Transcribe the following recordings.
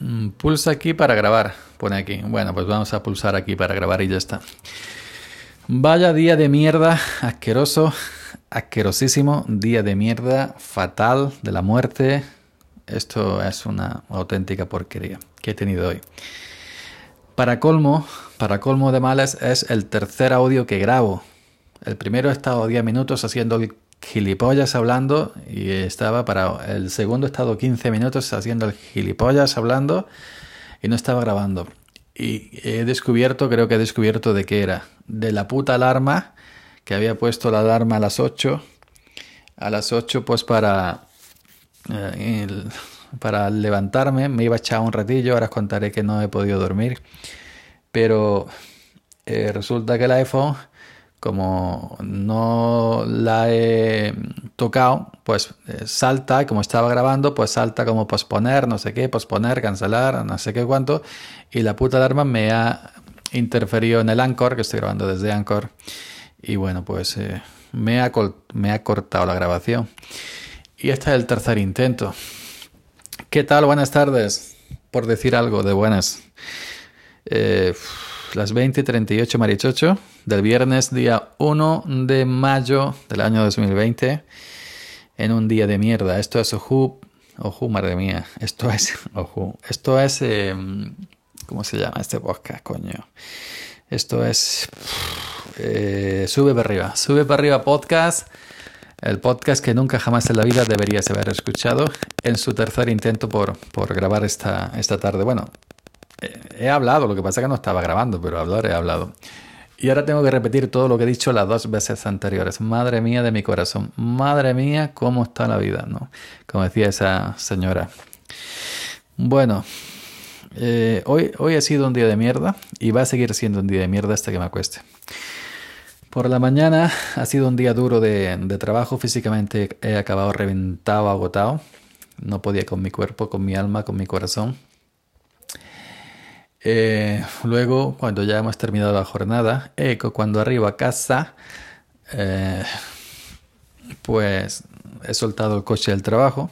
Mm, pulsa aquí para grabar, pone aquí. Bueno, pues vamos a pulsar aquí para grabar y ya está. Vaya día de mierda, asqueroso, asquerosísimo, día de mierda, fatal, de la muerte. Esto es una auténtica porquería que he tenido hoy. Para colmo, para colmo de males, es el tercer audio que grabo. El primero he estado 10 minutos haciendo el gilipollas hablando y estaba para el segundo estado 15 minutos haciendo el gilipollas hablando y no estaba grabando. Y he descubierto, creo que he descubierto de qué era. De la puta alarma que había puesto la alarma a las 8. A las 8 pues para eh, para levantarme, me iba a echar un ratillo, ahora os contaré que no he podido dormir. Pero eh, resulta que el iPhone como no la he tocado, pues eh, salta, como estaba grabando, pues salta como posponer, no sé qué, posponer, cancelar, no sé qué cuánto, y la puta alarma me ha interferido en el Anchor, que estoy grabando desde Anchor, y bueno, pues eh, me, ha me ha cortado la grabación. Y este es el tercer intento. ¿Qué tal? Buenas tardes, por decir algo de buenas. Eh, las 20.38 Marichocho del viernes día 1 de mayo del año 2020 en un día de mierda. Esto es Oju, Oju, madre mía, esto es Oju, esto es, em, ¿cómo se llama este podcast, coño? Esto es eh, Sube para arriba, Sube para arriba podcast. El podcast que nunca jamás en la vida deberías haber escuchado en su tercer intento por, por grabar esta, esta tarde. Bueno, he hablado, lo que pasa es que no estaba grabando, pero hablar he hablado. Y ahora tengo que repetir todo lo que he dicho las dos veces anteriores. Madre mía de mi corazón. Madre mía, cómo está la vida, ¿no? Como decía esa señora. Bueno, eh, hoy, hoy ha sido un día de mierda y va a seguir siendo un día de mierda hasta que me acueste. Por la mañana ha sido un día duro de, de trabajo. Físicamente he acabado reventado, agotado. No podía con mi cuerpo, con mi alma, con mi corazón. Eh, luego, cuando ya hemos terminado la jornada, eco, cuando arribo a casa, eh, pues he soltado el coche del trabajo.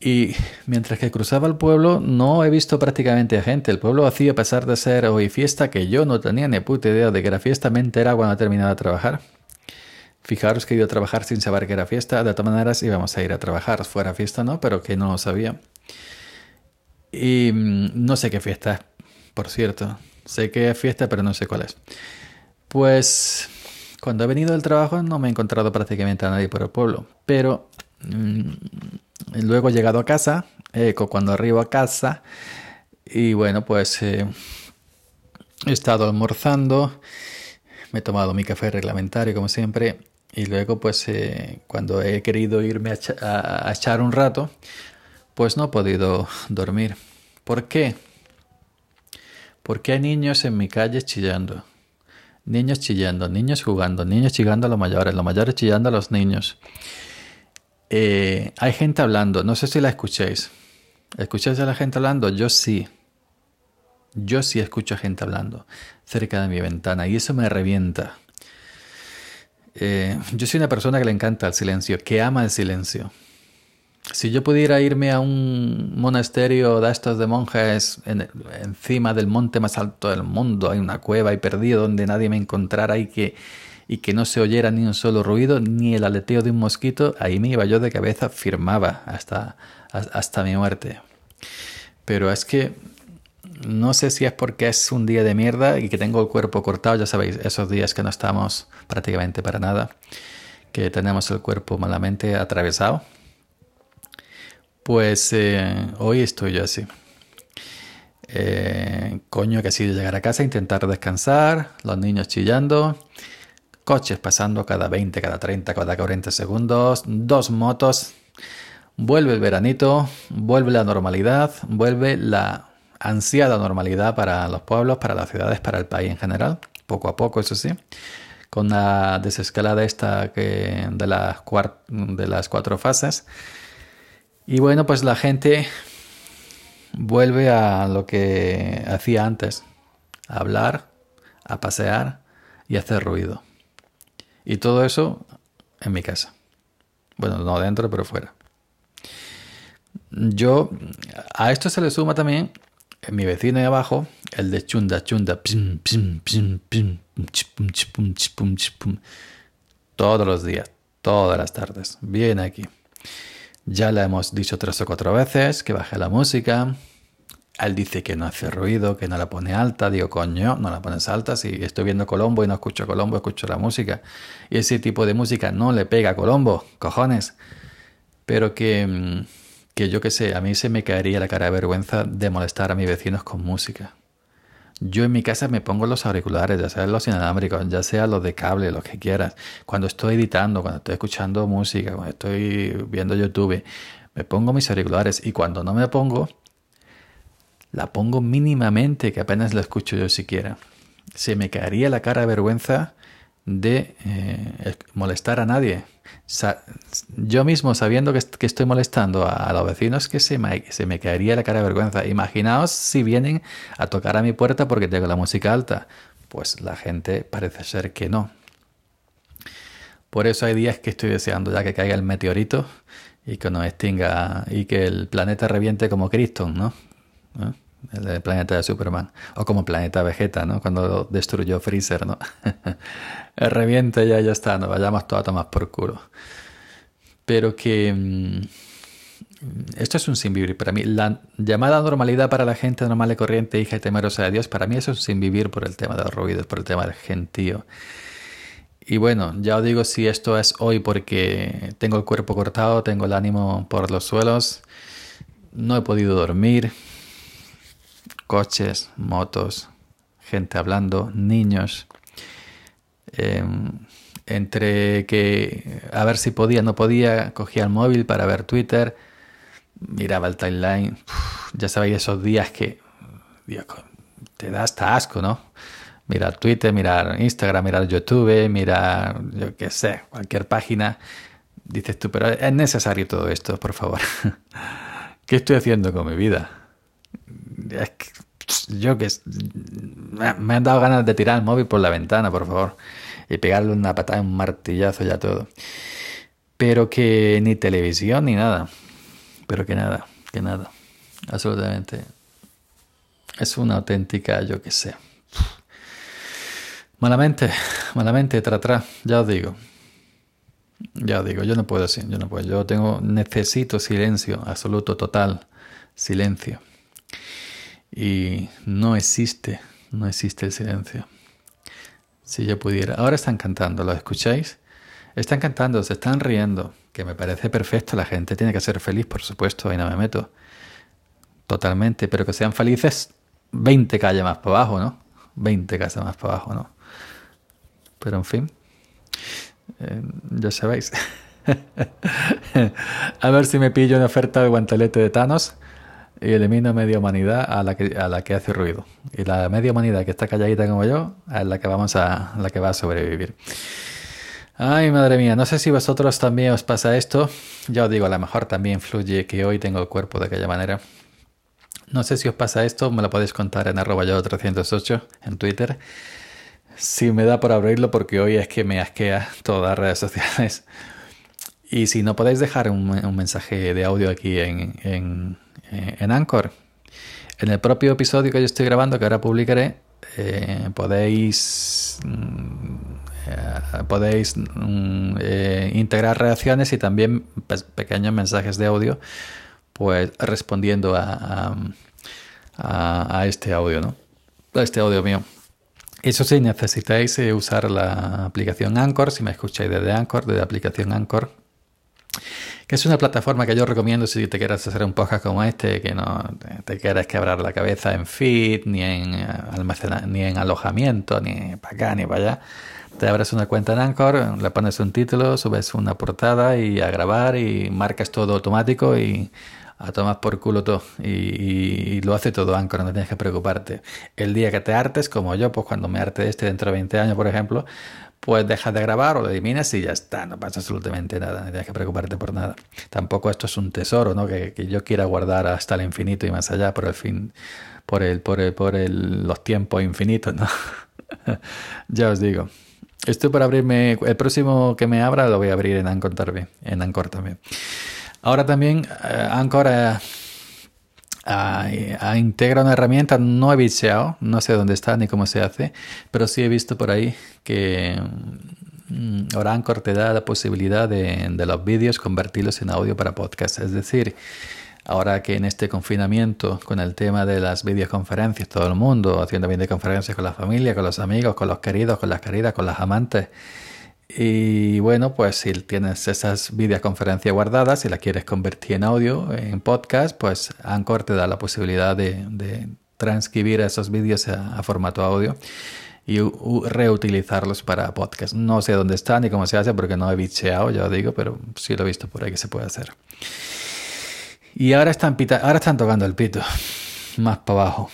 Y mientras que cruzaba el pueblo, no he visto prácticamente a gente. El pueblo vacío, a pesar de ser hoy fiesta, que yo no tenía ni puta idea de que era fiesta, me entera cuando he terminado de trabajar. Fijaros que he ido a trabajar sin saber que era fiesta. De todas maneras, íbamos a ir a trabajar, fuera fiesta no, pero que no lo sabía. Y mm, no sé qué fiesta es, por cierto. Sé que es fiesta, pero no sé cuál es. Pues cuando he venido del trabajo no me he encontrado prácticamente a nadie por el pueblo. Pero mm, luego he llegado a casa, eco cuando arribo a casa. Y bueno, pues eh, he estado almorzando. Me he tomado mi café reglamentario, como siempre. Y luego, pues, eh, cuando he querido irme a echar un rato, pues no he podido dormir. ¿Por qué? Porque hay niños en mi calle chillando. Niños chillando, niños jugando, niños chillando a los mayores, los mayores chillando a los niños. Eh, hay gente hablando, no sé si la escuchéis. ¿Escucháis a la gente hablando? Yo sí. Yo sí escucho a gente hablando cerca de mi ventana y eso me revienta. Eh, yo soy una persona que le encanta el silencio, que ama el silencio. Si yo pudiera irme a un monasterio de estos de monjes encima del monte más alto del mundo, hay una cueva y perdido donde nadie me encontrara y que, y que no se oyera ni un solo ruido, ni el aleteo de un mosquito, ahí me iba yo de cabeza, firmaba hasta, hasta mi muerte. Pero es que no sé si es porque es un día de mierda y que tengo el cuerpo cortado, ya sabéis, esos días que no estamos prácticamente para nada, que tenemos el cuerpo malamente atravesado pues eh, hoy estoy yo así. Eh, coño que ha sido llegar a casa, intentar descansar, los niños chillando, coches pasando cada 20, cada 30, cada 40 segundos, dos motos, vuelve el veranito, vuelve la normalidad, vuelve la ansiada normalidad para los pueblos, para las ciudades, para el país en general, poco a poco, eso sí, con la desescalada esta que de las, de las cuatro fases y bueno, pues la gente vuelve a lo que hacía antes, a hablar, a pasear y hacer ruido. Y todo eso en mi casa. Bueno, no dentro, pero fuera. yo, a esto se le suma también mi vecino de abajo, el de chunda, chunda, todos los días, todas las tardes, viene aquí. Ya le hemos dicho tres o cuatro veces que baje la música. Él dice que no hace ruido, que no la pone alta. Digo, coño, no la pones alta. Si estoy viendo Colombo y no escucho Colombo, escucho la música. Y ese tipo de música no le pega a Colombo, cojones. Pero que, mm, que yo qué sé, a mí se me caería la cara de vergüenza de molestar a mis vecinos con música. Yo en mi casa me pongo los auriculares, ya sea los inalámbricos, ya sea los de cable, los que quieras. Cuando estoy editando, cuando estoy escuchando música, cuando estoy viendo YouTube, me pongo mis auriculares y cuando no me pongo, la pongo mínimamente, que apenas la escucho yo siquiera. Se me caería la cara de vergüenza de eh, molestar a nadie. Yo mismo sabiendo que, estoy molestando a, los vecinos que se me, se me caería la cara de vergüenza. Imaginaos si vienen a tocar a mi puerta porque tengo la música alta. Pues la gente parece ser que no. Por eso hay días que estoy deseando ya que caiga el meteorito y que nos extinga y que el planeta reviente como Cristo, ¿no? ¿Eh? El planeta de Superman, o como planeta Vegeta, ¿no? Cuando destruyó Freezer, ¿no? reviente ya, ya está, nos vayamos todos a tomar por culo. Pero que mm, esto es un sin vivir para mí. La llamada normalidad para la gente normal y corriente, hija y temerosa de Dios, para mí eso es sin vivir por el tema de los ruidos, por el tema del gentío. Y bueno, ya os digo si esto es hoy porque tengo el cuerpo cortado, tengo el ánimo por los suelos, no he podido dormir, coches, motos, gente hablando, niños. Em, entre que a ver si podía, no podía, cogía el móvil para ver Twitter, miraba el timeline. ya sabéis esos días que te da hasta asco, ¿no? Mirar Twitter, mirar Instagram, mirar YouTube, mirar, yo qué sé, cualquier página. Dices tú, pero es necesario todo esto, por favor. ¿Qué estoy haciendo con mi vida? Yo que me han dado ganas de tirar el móvil por la ventana, por favor, y pegarle una patada, un martillazo ya todo. Pero que ni televisión ni nada. Pero que nada, que nada. Absolutamente. Es una auténtica, yo que sé. Malamente, malamente, tra, tra, ya os digo. Ya os digo, yo no puedo así, yo no puedo. Yo tengo, necesito silencio, absoluto, total, silencio. Y no existe, no existe el silencio. Si yo pudiera. Ahora están cantando, ¿lo escucháis? Están cantando, se están riendo, que me parece perfecto. La gente tiene que ser feliz, por supuesto, ahí no me meto. Totalmente, pero que sean felices 20 calles más para abajo, ¿no? 20 calles más para abajo, ¿no? Pero en fin, eh, ya sabéis. a ver si me pillo una oferta de guantelete de Thanos y elimino media humanidad a la que, a la que hace ruido. Y la media humanidad que está calladita como yo es la que vamos a, la que va a sobrevivir. Ay, madre mía, no sé si vosotros también os pasa esto. Ya os digo, a lo mejor también fluye que hoy tengo el cuerpo de aquella manera. No sé si os pasa esto, me lo podéis contar en arroba yo 308 en Twitter. Si me da por abrirlo porque hoy es que me asquea todas las redes sociales. Y si no podéis dejar un, mensaje de audio aquí en eh, en Anchor. En el propio episodio que yo estoy grabando, que ahora publicaré, eh, podéis mm, eh, podéis mm, integrar reacciones y también pequeños mensajes de audio, pues respondiendo a, a, este audio, ¿no? A este audio mío. Eso sí, necesitáis usar la aplicación Anchor, si me escucháis desde Anchor, desde la aplicación Anchor, que es una plataforma que yo recomiendo si te quieres hacer un podcast como este, que no te quieres quebrar la cabeza en feed, ni en almacenar, ni en alojamiento, ni para acá, ni para allá. Te abres una cuenta en Anchor, le pones un título, subes una portada y a grabar y marcas todo automático y a tomar por culo todo. Y, lo hace todo Anchor, no tienes que preocuparte. El día que te hartes, como yo, pues cuando me arte de este dentro de 20 años, por ejemplo, pues dejas de grabar o lo eliminas y ya está, no pasa absolutamente nada, no tienes que preocuparte por nada. Tampoco esto es un tesoro, ¿no? Que, yo quiera guardar hasta el infinito y más allá por el fin, por el, por el, por el, los tiempos infinitos, ¿no? ya os digo. Esto para abrirme, el próximo que me abra lo voy a abrir en Anchor también, en Anchor también. Ahora también eh, Anchor ha, integrado una herramienta, no he bicheado, no sé dónde está ni cómo se hace, pero sí he visto por ahí que mm, ahora Anchor te da la posibilidad de, de los vídeos convertirlos en audio para podcast. Es decir, Ahora que en este confinamiento, con el tema de las videoconferencias, todo el mundo haciendo videoconferencias con la familia, con los amigos, con los queridos, con las queridas, con las amantes. Y bueno, pues si tienes esas videoconferencias guardadas y las quieres convertir en audio, en podcast, pues Anchor te da la posibilidad de, transcribir esos vídeos a, formato audio y reutilizarlos para podcast. No sé dónde están ni cómo se hace porque no he bicheado, ya lo digo, pero sí lo he visto por ahí que se puede hacer. Y ahora están, ahora están tocando el pito. Más para abajo.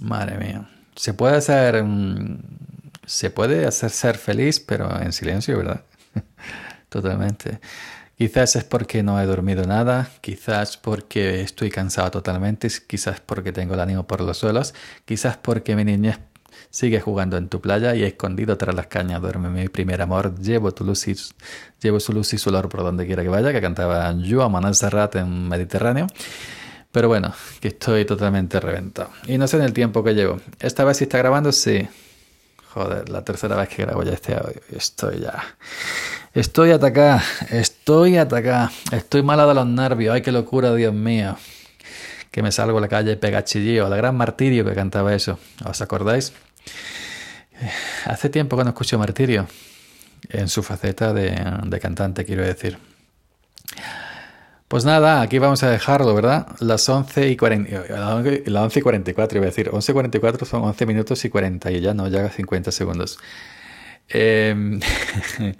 Madre mía. Se puede hacer. Mm, se puede hacer ser feliz, pero en silencio, ¿verdad? Totalmente. Quizás es porque no he dormido nada, quizás porque estoy cansado totalmente, quizás porque tengo el ánimo por los suelos, quizás porque mi niñez Sigue jugando en tu playa y escondido tras las cañas duerme mi primer amor. Llevo tu luz y, llevo su luz y su olor por donde quiera que vaya, que cantaba Joan Manuel Serrat en Mediterráneo. Pero bueno, que estoy totalmente reventado. Y no sé en el tiempo que llevo. Esta vez si está grabando, sí. Joder, la tercera vez que grabo ya este. Estoy ya. Estoy atacado. Estoy atacado. Estoy mala de los nervios. Ay, qué locura, Dios mío. Que me salgo a la calle y pega chillillo. La gran martirio que cantaba eso. ¿Os acordáis? Hace tiempo que no escucho Martirio, en su faceta de, cantante, quiero decir. Pues nada, aquí vamos a dejarlo, ¿verdad? Las 11 y 40, las 11 y 44, iba a decir. 11 y 44 son 11 minutos y 40 y ya no, ya 50 segundos. Em,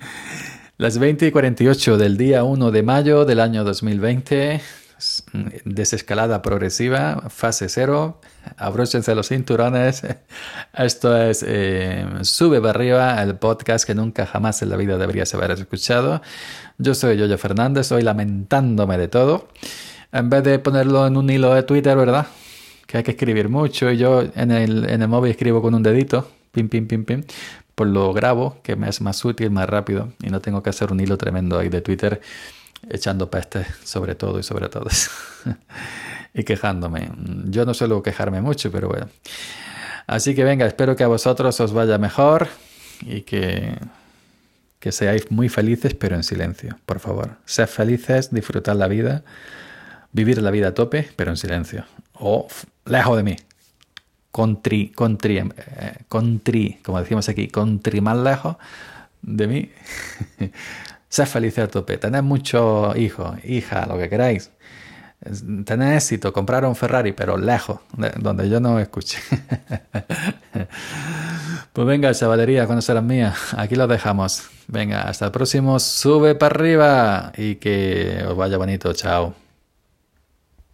las 20 y 48 del día 1 de mayo del año 2020 desescalada progresiva, fase cero, abróchense los cinturones. Esto es eh, Sube para arriba, el podcast que nunca jamás en la vida deberías haber escuchado. Yo soy Yoyo Fernández, hoy lamentándome de todo. En vez de ponerlo en un hilo de Twitter, ¿verdad? Que hay que escribir mucho y yo en el, en el móvil escribo con un dedito, pim, pim, pim, pim. Pues lo grabo, que me es más útil, más rápido y no tengo que hacer un hilo tremendo ahí de Twitter echando peste sobre todo y sobre todos. y quejándome. Yo no suelo quejarme mucho, pero bueno. Así que venga, espero que a vosotros os vaya mejor y que, que seáis muy felices, pero en silencio, por favor. Sed felices, disfrutar la vida, vivir la vida a tope, pero en silencio. O lejos de mí. Contri, contri, eh, contri, como decimos aquí, contri más lejos de mí. Sed felices a tope. Tened muchos hijos, hija, lo que queráis. Tened éxito, comprar un Ferrari, pero lejos, donde yo no escuche. pues venga, chavalería, cuando serán mías. Aquí lo dejamos. Venga, hasta el próximo. Sube para arriba y que os vaya bonito. Chao.